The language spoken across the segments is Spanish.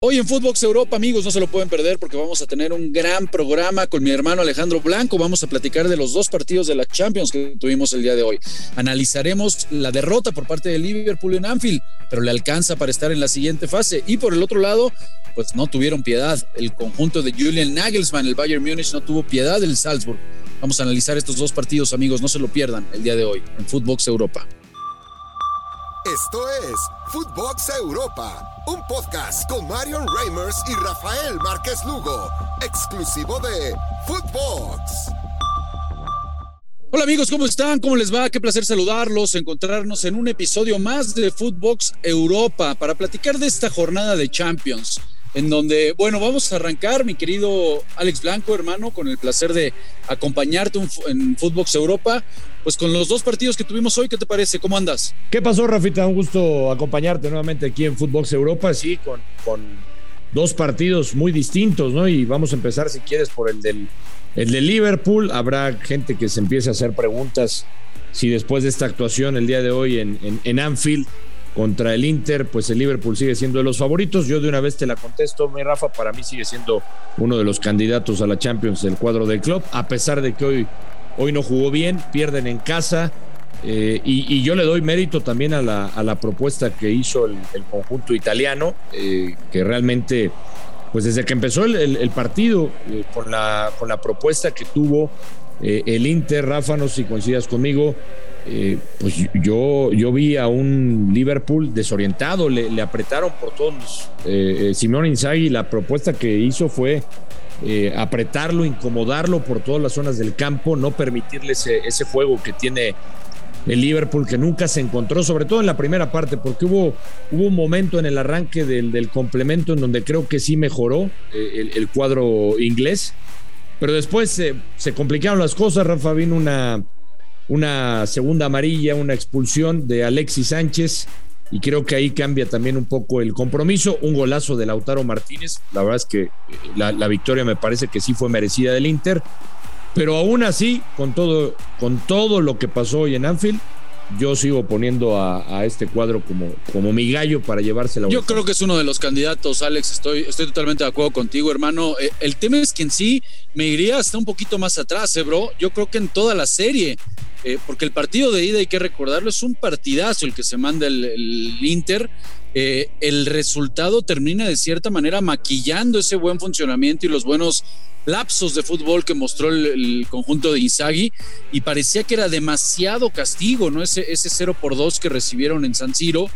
Hoy en Footbox Europa, amigos, no se lo pueden perder porque vamos a tener un gran programa con mi hermano Alejandro Blanco. Vamos a platicar de los dos partidos de la Champions que tuvimos el día de hoy. Analizaremos la derrota por parte de Liverpool en Anfield, pero le alcanza para estar en la siguiente fase. Y por el otro lado, pues no tuvieron piedad. El conjunto de Julian Nagelsmann, el Bayern Múnich, no tuvo piedad del Salzburg. Vamos a analizar estos dos partidos, amigos, no se lo pierdan el día de hoy en Footbox Europa. Esto es Footbox Europa, un podcast con Marion Reimers y Rafael Márquez Lugo, exclusivo de Footbox. Hola amigos, ¿cómo están? ¿Cómo les va? Qué placer saludarlos, encontrarnos en un episodio más de Footbox Europa para platicar de esta jornada de Champions en donde, bueno, vamos a arrancar, mi querido Alex Blanco, hermano, con el placer de acompañarte en Footbox Europa, pues con los dos partidos que tuvimos hoy, ¿qué te parece? ¿Cómo andas? ¿Qué pasó, Rafita? Un gusto acompañarte nuevamente aquí en Footbox Europa, sí, con, con dos partidos muy distintos, ¿no? Y vamos a empezar, si quieres, por el del, el de Liverpool. Habrá gente que se empiece a hacer preguntas si después de esta actuación el día de hoy en, en, en Anfield contra el Inter, pues el Liverpool sigue siendo de los favoritos. Yo de una vez te la contesto, mi Rafa, para mí sigue siendo uno de los candidatos a la Champions del cuadro del club, a pesar de que hoy, hoy no jugó bien, pierden en casa. Eh, y, yo le doy mérito también a la, a la propuesta que hizo el, conjunto italiano, eh, que realmente, pues desde que empezó el, partido, eh, con, la, con la propuesta que tuvo el Inter, Rafa, no sé si coincidas conmigo, eh, pues yo, yo vi a un Liverpool desorientado, le, apretaron por todos. Eh, eh, Simón Inzaghi, la propuesta que hizo fue apretarlo, incomodarlo por todas las zonas del campo, no permitirle ese, juego que tiene el Liverpool, que nunca se encontró, sobre todo en la primera parte, porque hubo, hubo un momento en el arranque del, complemento en donde creo que sí mejoró el, cuadro inglés, pero después se complicaron las cosas, Rafa, vino una una segunda amarilla, una expulsión de Alexis Sánchez. Y creo que ahí cambia también un poco el compromiso. Un golazo de Lautaro Martínez, la verdad es que eh, la, victoria me parece que sí fue merecida del Inter, pero aún así, con todo, con todo lo que pasó hoy en Anfield, yo sigo poniendo a, este cuadro como, como mi gallo para llevársela. Yo creo que es uno de los candidatos, Alex. Estoy, estoy totalmente de acuerdo contigo, hermano. Eh, el tema es que en sí me iría hasta un poquito más atrás, ¿eh, bro. Yo creo que en toda la serie eh, porque el partido de ida, hay que recordarlo, es un partidazo el que se manda el, Inter. Eh, el resultado termina de cierta manera maquillando ese buen funcionamiento y los buenos lapsos de fútbol que mostró el, conjunto de Inzaghi y parecía que era demasiado castigo, ¿no? Ese, ese 0 por 2 que recibieron en San Siro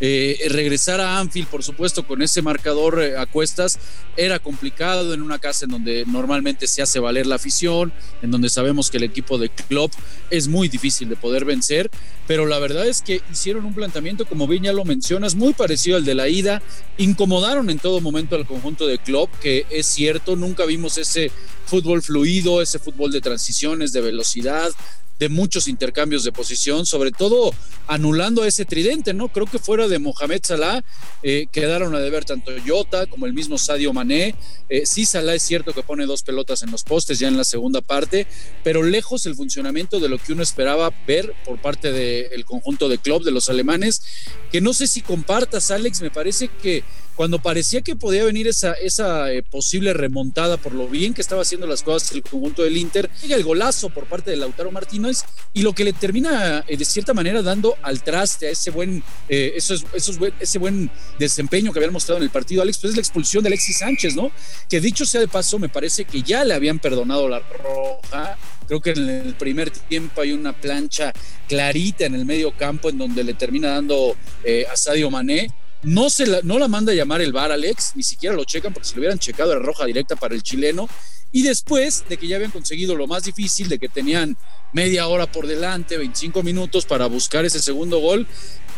eh, regresar a Anfield, por supuesto, con ese marcador eh, a cuestas, era complicado en una casa en donde normalmente se hace valer la afición, en donde sabemos que el equipo de Klopp es muy difícil de poder vencer, pero la verdad es que hicieron un planteamiento, como bien ya lo mencionas, muy parecido al de la ida, incomodaron en todo momento al conjunto de Klopp, que es cierto, nunca vimos ese fútbol fluido, ese fútbol de transiciones, de velocidad, de muchos intercambios de posición, sobre todo anulando a ese tridente, ¿no? Creo que fuera de Mohamed Salah eh, quedaron a deber tanto Jota como el mismo Sadio Mané. Eh, sí, Salah es cierto que pone dos pelotas en los postes ya en la segunda parte, pero lejos el funcionamiento de lo que uno esperaba ver por parte del conjunto de club de los alemanes, que no sé si compartas, Alex, me parece que cuando parecía que podía venir esa, esa eh, posible remontada por lo bien que estaba haciendo las cosas el conjunto del Inter, llega el golazo por parte de Lautaro Martínez y lo que le termina eh, de cierta manera dando al traste a ese buen, eh, esos, ese buen desempeño que habían mostrado en el partido, Alex, pues es la expulsión de Alexis Sánchez, ¿no? Que dicho sea de paso, me parece que ya le habían perdonado la roja. Creo que en el primer tiempo hay una plancha clarita en el medio campo en donde le termina dando a Sadio Mané no, se la, no la manda a llamar el VAR, Alex, ni siquiera lo checan porque si lo hubieran checado era roja directa para el chileno. Y después de que ya habían conseguido lo más difícil, de que tenían media hora por delante, 25 minutos para buscar ese segundo gol,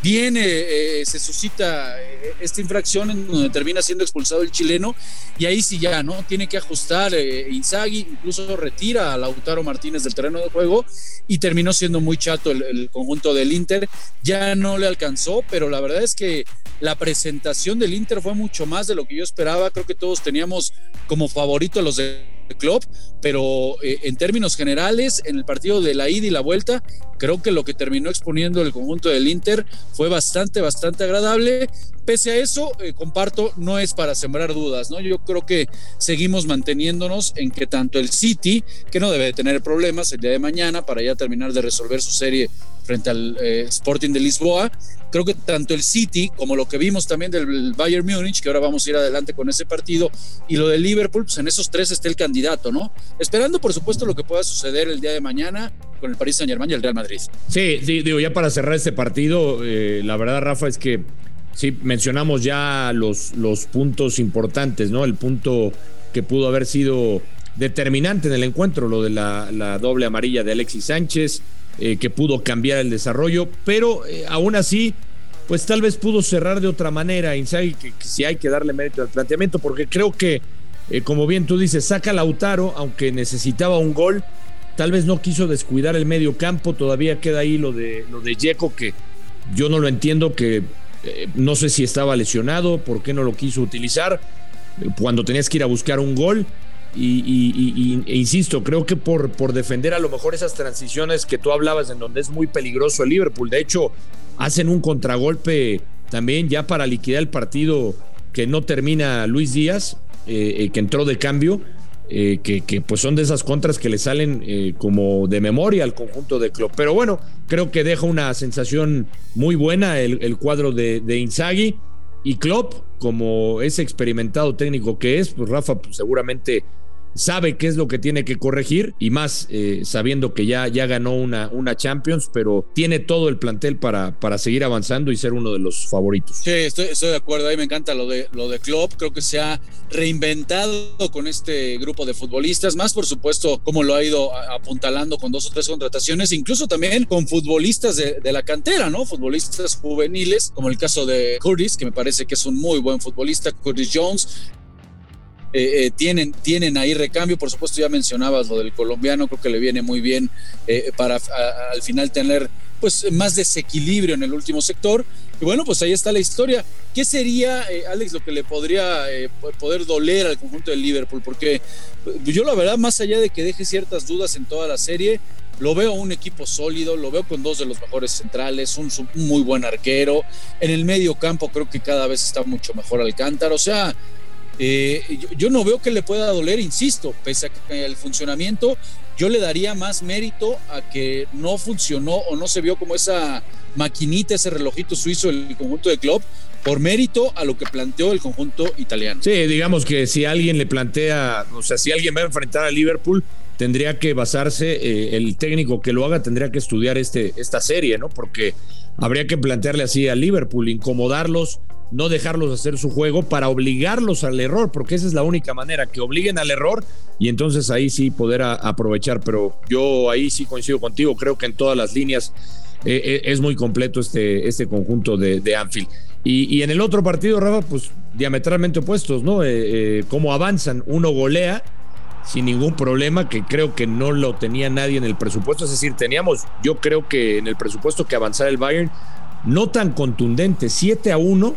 viene, eh, se suscita eh, esta infracción en donde termina siendo expulsado el chileno y ahí sí ya, ¿no? Tiene que ajustar eh, incluso retira a Lautaro Martínez del terreno de juego y terminó siendo muy chato el, conjunto del Inter. Ya no le alcanzó, pero la verdad es que la presentación del Inter fue mucho más de lo que yo esperaba. Creo que todos teníamos como favorito a los de Klopp, pero eh, en términos generales, en el partido de la ida y la vuelta, creo que lo que terminó exponiendo el conjunto del Inter fue bastante, bastante agradable. Pese a eso, eh, comparto, no es para sembrar dudas, ¿no? Yo creo que seguimos manteniéndonos en que tanto el City, que no debe tener problemas el día de mañana para ya terminar de resolver su serie frente al eh, Sporting de Lisboa. Creo que tanto el City como lo que vimos también del Bayern Múnich, que ahora vamos a ir adelante con ese partido, y lo del Liverpool, pues en esos tres está el candidato, ¿no? Esperando, por supuesto, lo que pueda suceder el día de mañana con el Paris Saint Germain y el Real Madrid. Sí, digo, ya para cerrar este partido, eh, la verdad, Rafa, es que sí, mencionamos ya los, los puntos importantes, ¿no? El punto que pudo haber sido determinante en el encuentro, lo de la, la doble amarilla de Alexis Sánchez, eh, que pudo cambiar el desarrollo, pero eh, aún así, pues tal vez pudo cerrar de otra manera. Inzaghi, que, si hay que darle mérito al planteamiento, porque creo que, eh, como bien tú dices, saca Lautaro, aunque necesitaba un gol, tal vez no quiso descuidar el medio campo, todavía queda ahí lo de, lo de Yeco, que yo no lo entiendo, que no sé si estaba lesionado, por qué no lo quiso utilizar, cuando tenías que ir a buscar un gol. Y, e insisto, creo que por, por defender a lo mejor esas transiciones que tú hablabas, en donde es muy peligroso el Liverpool. De hecho, hacen un contragolpe también ya para liquidar el partido que no termina Luis Díaz, eh, eh, que entró de cambio. Eh, que, pues son de esas contras que le salen como de memoria al conjunto de Klopp. Pero bueno, creo que deja una sensación muy buena el, cuadro de, de Inzaghi y Klopp, como ese experimentado técnico que es, pues Rafa pues seguramente sabe qué es lo que tiene que corregir y más eh, sabiendo que ya, ya ganó una, una Champions, pero tiene todo el plantel para, para seguir avanzando y ser uno de los favoritos. Sí, estoy, de acuerdo, ahí me encanta lo de, lo de Klopp, creo que se ha reinventado con este grupo de futbolistas, más por supuesto como lo ha ido apuntalando con dos o tres contrataciones, incluso también con futbolistas de, de la cantera, ¿no? Futbolistas juveniles, como el caso de Curtis, que me parece que es un muy buen futbolista, Curtis Jones, eh, eh, tienen, tienen ahí recambio. Por supuesto, ya mencionabas lo del colombiano, creo que le viene muy bien eh, para al final tener pues más desequilibrio en el último sector. Y bueno, pues ahí está la historia. ¿Qué sería, Alex, lo que le podría poder doler al conjunto del Liverpool? Porque yo la verdad, más allá de que deje ciertas dudas en toda la serie, lo veo un equipo sólido, lo veo con dos de los mejores centrales, un, un muy buen arquero. En el medio campo creo que cada vez está mucho mejor Alcántara. O sea, eh, yo, no veo que le pueda doler, insisto, pese a que el funcionamiento, yo le daría más mérito a que no funcionó o no se vio como esa maquinita, ese relojito suizo el conjunto de club, por mérito a lo que planteó el conjunto italiano. Sí, digamos que si alguien le plantea, o sea, si alguien va a enfrentar a Liverpool, tendría que basarse, eh, el técnico que lo haga tendría que estudiar este, esta serie, ¿no? Porque habría que plantearle así a Liverpool, incomodarlos, no dejarlos hacer su juego para obligarlos al error, porque esa es la única manera, que obliguen al error y entonces ahí sí poder aprovechar. Pero yo ahí sí coincido contigo, creo que en todas las líneas eh, eh, es muy completo este, este conjunto de, Anfield. Y, en el otro partido, Rafa, pues diametralmente opuestos, ¿no? Eh, cómo avanzan, uno golea sin ningún problema, que creo que no lo tenía nadie en el presupuesto. Es decir, teníamos, yo creo que en el presupuesto que avanzara el Bayern, no tan contundente, 7 a 1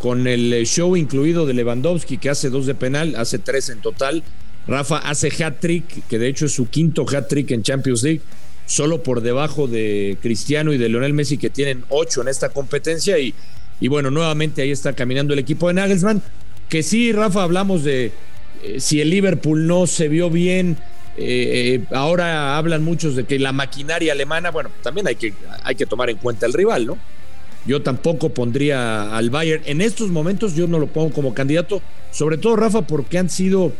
con el eh, show incluido de Lewandowski, que hace dos de penal, hace tres en total. Rafa hace hat-trick, que de hecho es su quinto hat-trick en Champions League, solo por debajo de Cristiano y de Lionel Messi, que tienen ocho en esta competencia. Y, y bueno, nuevamente ahí está caminando el equipo de Nagelsmann. Que sí, Rafa, hablamos de eh, si el Liverpool no se vio bien. Eh, ahora hablan muchos de que la maquinaria alemana, bueno, también hay que, hay que tomar en cuenta el rival, ¿no? Yo tampoco pondría al Bayern. En estos momentos yo no lo pongo como candidato, sobre todo Rafa, porque han sido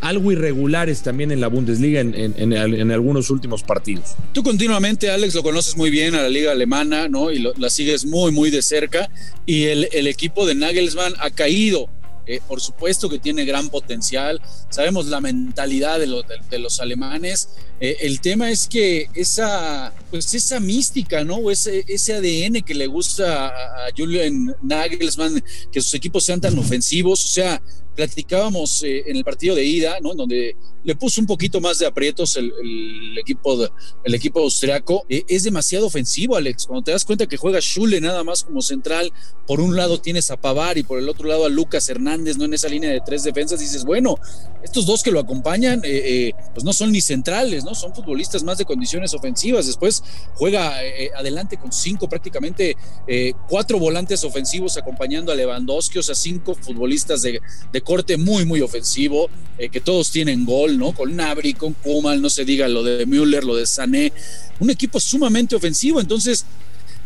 algo irregulares también en la Bundesliga en, algunos últimos partidos. Tú continuamente, Alex, lo conoces muy bien a la liga alemana, ¿no? Y la sigues muy, muy de cerca. Y el, equipo de Nagelsmann ha caído eh, por supuesto que tiene gran potencial, sabemos la mentalidad de, los alemanes. Eh, el tema es que esa, pues esa mística, ¿no? Ese, ese ADN que le gusta a, Julian Nagelsmann, que sus equipos sean tan ofensivos, o sea, platicábamos eh, en el partido de ida, ¿no? Donde le puso un poquito más de aprietos el, equipo, el equipo austriaco. Eh, es demasiado ofensivo, Alex. Cuando te das cuenta que juega Schule nada más como central, por un lado tienes a Pavar y por el otro lado a Lucas Hernández, ¿no? En esa línea de tres defensas, dices, bueno, estos dos que lo acompañan, pues no son ni centrales, ¿no? Son futbolistas más de condiciones ofensivas. Después juega adelante con cinco, prácticamente cuatro volantes ofensivos acompañando a Lewandowski, o sea, cinco futbolistas de, de corte muy, muy ofensivo, eh, que todos tienen gol, ¿no? Con Nabri, con Kumal, no se diga lo de Müller, lo de Sané, un equipo sumamente ofensivo. Entonces,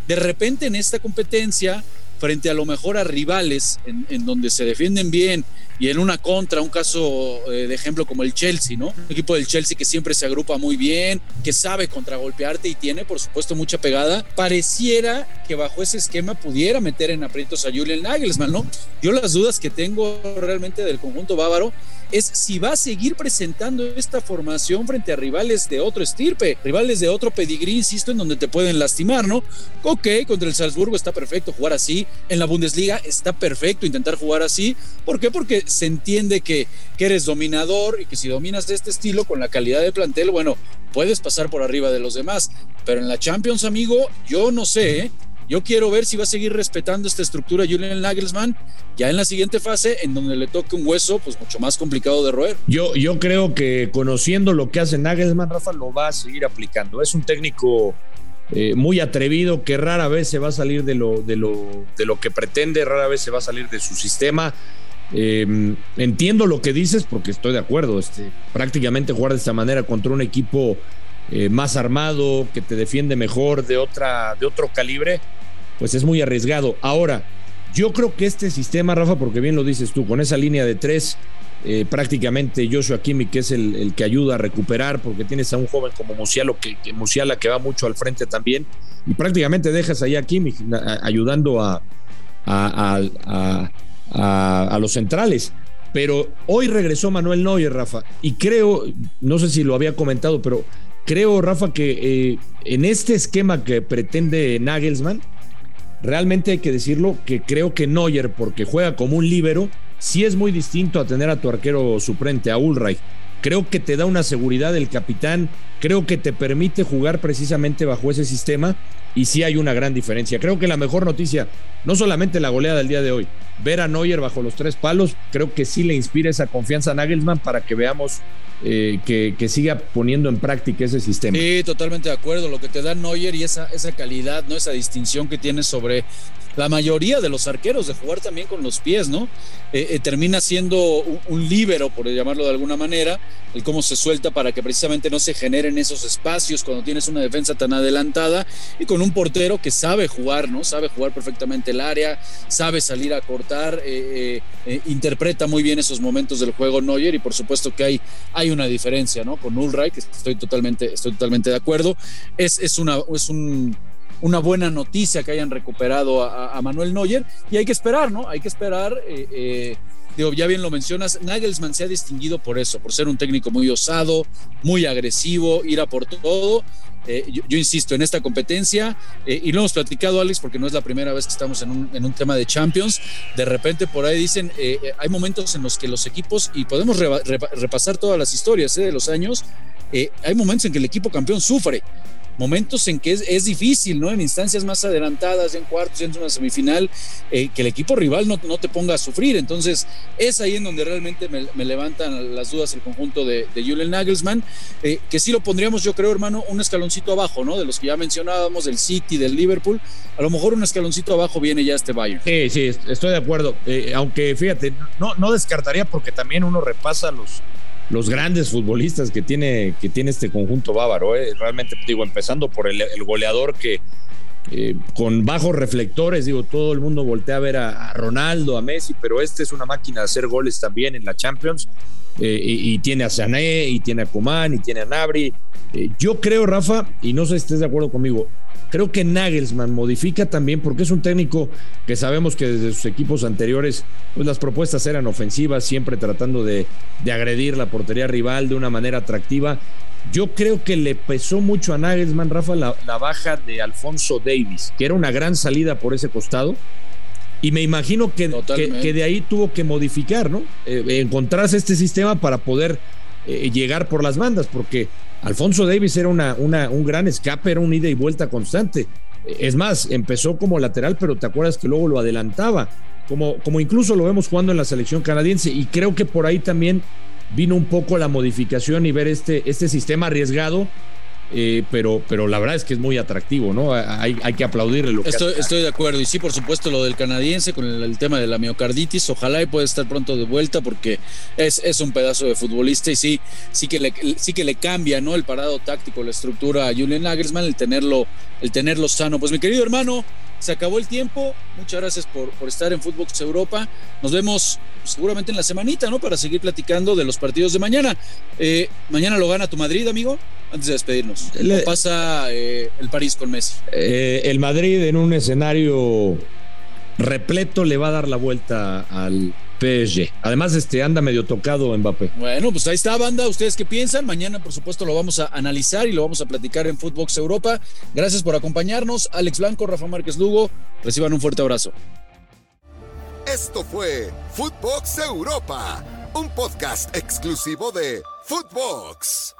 de repente en esta competencia, frente a lo mejor a rivales en, donde se defienden bien y en una contra, un caso eh, de ejemplo como el Chelsea, ¿no? Equipo del Chelsea que siempre se agrupa muy bien, que sabe contragolpearte y tiene, por supuesto, mucha pegada. Pareciera que bajo ese esquema pudiera meter en aprietos a Julian Nagelsmann, ¿no? Yo las dudas que tengo realmente del conjunto bávaro es si va a seguir presentando esta formación frente a rivales de otro estirpe, rivales de otro pedigrí, insisto, en donde te pueden lastimar, ¿no? Ok, contra el Salzburgo está perfecto jugar así, en la Bundesliga está perfecto intentar jugar así, ¿por qué? Porque se entiende que, eres dominador y que si dominas de este estilo con la calidad de plantel, bueno, puedes pasar por arriba de los demás, pero en la Champions, amigo, yo no sé, ¿eh? Yo quiero ver si va a seguir respetando esta estructura Julian Nagelsmann ya en la siguiente fase, en donde le toque un hueso, pues mucho más complicado de roer. Yo, yo creo que conociendo lo que hace Nagelsmann, Rafa, lo va a seguir aplicando. Es un técnico eh, muy atrevido que rara vez se va a salir de lo, de, lo, de lo que pretende, rara vez se va a salir de su sistema. Em, entiendo lo que dices porque estoy de acuerdo. Este, prácticamente jugar de esta manera contra un equipo eh, más armado, que te defiende mejor, de, otra, de otro calibre, pues es muy arriesgado. Ahora, yo creo que este sistema, Rafa, porque bien lo dices tú, con esa línea de tres, eh, prácticamente Joshua Kimi, que es el, que ayuda a recuperar, porque tienes a un joven como Musiala que, que, Musiala, que va mucho al frente también, y prácticamente dejas ahí a Kimi ayudando a, a, a, los centrales. Pero hoy regresó Manuel Neuer, Rafa, y creo, no sé si lo había comentado, pero creo, Rafa, que eh, en este esquema que pretende Nagelsmann, realmente hay que decirlo que creo que Neuer, porque juega como un líbero, sí es muy distinto a tener a tu arquero suplente, a Ulreich. Creo que te da una seguridad el capitán, creo que te permite jugar precisamente bajo ese sistema y sí hay una gran diferencia. Creo que la mejor noticia, no solamente la goleada del día de hoy, ver a Neuer bajo los tres palos, creo que sí le inspira esa confianza a Nagelsmann para que veamos eh, que, siga poniendo en práctica ese sistema. Sí, totalmente de acuerdo. Lo que te da Neuer y esa, esa calidad, ¿no? Esa distinción que tiene sobre la mayoría de los arqueros de jugar también con los pies, ¿no? Eh, eh, termina siendo un, un, líbero, por llamarlo de alguna manera, el cómo se suelta para que precisamente no se generen esos espacios cuando tienes una defensa tan adelantada y con un portero que sabe jugar, ¿no? Sabe jugar perfectamente el área, sabe salir a cortar, interpreta muy bien esos momentos del juego Neuer y por supuesto que hay, hay una diferencia, ¿no? Con Ulreich, estoy totalmente, estoy totalmente de acuerdo. Es, es, una, es una buena noticia que hayan recuperado a, Manuel Neuer y hay que esperar, ¿no? Hay que esperar. Eh, eh, ya bien lo mencionas, Nagelsmann se ha distinguido por eso, por ser un técnico muy osado, muy agresivo, ir a por todo. Eh, yo, insisto, en esta competencia, eh, y lo hemos platicado, Alex, porque no es la primera vez que estamos en un, en un tema de Champions, de repente por ahí dicen, eh, hay momentos en los que los equipos, y podemos repasar todas las historias de los años, hay momentos en que el equipo campeón sufre momentos en que es, difícil, ¿no? En instancias más adelantadas, en cuartos, en una semifinal, eh, que el equipo rival no, no, te ponga a sufrir. Entonces, es ahí en donde realmente me, levantan las dudas el conjunto de, de Julian Nagelsmann, eh, que sí lo pondríamos, yo creo, hermano, un escaloncito abajo, ¿no? De los que ya mencionábamos, del City, del Liverpool, a lo mejor un escaloncito abajo viene ya este Bayern. Sí, sí, estoy de acuerdo. Eh, aunque fíjate, no, no descartaría porque también uno repasa los los grandes futbolistas que tiene, que tiene este conjunto bávaro. ¿eh? Realmente, digo, empezando por el, goleador que eh, con bajos reflectores, digo, todo el mundo voltea a ver a, Ronaldo, a Messi, pero este es una máquina de hacer goles también en la Champions. Eh, y, tiene a Sané, y tiene a Coman, y tiene a Nabri. yo creo, Rafa, y no sé si estés de acuerdo conmigo, Creo que Nagelsmann modifica también porque es un técnico que sabemos que desde sus equipos anteriores pues las propuestas eran ofensivas, siempre tratando de, agredir la portería rival de una manera atractiva. Yo creo que le pesó mucho a Nagelsmann, Rafa, la, baja de Alfonso Davis, que era una gran salida por ese costado. Y me imagino que, que, de ahí tuvo que modificar, ¿no? Eh, encontrarse este sistema para poder eh, llegar por las bandas, porque Alfonso Davis era una, una, un gran escape, era un ida y vuelta constante. Es más, empezó como lateral, pero te acuerdas que luego lo adelantaba, como, como incluso lo vemos jugando en la selección canadiense. Y creo que por ahí también vino un poco la modificación y ver este, este sistema arriesgado eh, pero, pero la verdad es que es muy atractivo, ¿no? Hay, hay que aplaudirle lo que estoy, estoy de acuerdo. Y sí, por supuesto, lo del canadiense con el, tema de la miocarditis. Ojalá y pueda estar pronto de vuelta porque es, es un pedazo de futbolista y sí, sí que le, sí que le cambia, ¿no? El parado táctico, la estructura a Julian Nagelsmann, el tenerlo, el tenerlo sano. Pues mi querido hermano, se acabó el tiempo. Muchas gracias por, por estar en Footbox Europa. Nos vemos seguramente en la semanita, ¿no? Para seguir platicando de los partidos de mañana. Eh, mañana lo gana tu Madrid, amigo, antes de despedirnos. Le, pasa eh, el París con Messi? Eh, el Madrid en un escenario repleto le va a dar la vuelta al PSG. Además, este anda medio tocado Mbappé. Bueno, pues ahí está, banda. ¿Ustedes qué piensan? Mañana, por supuesto, lo vamos a analizar y lo vamos a platicar en Footbox Europa. Gracias por acompañarnos. Alex Blanco, Rafa Márquez Lugo. Reciban un fuerte abrazo. Esto fue Footbox Europa, un podcast exclusivo de Footbox.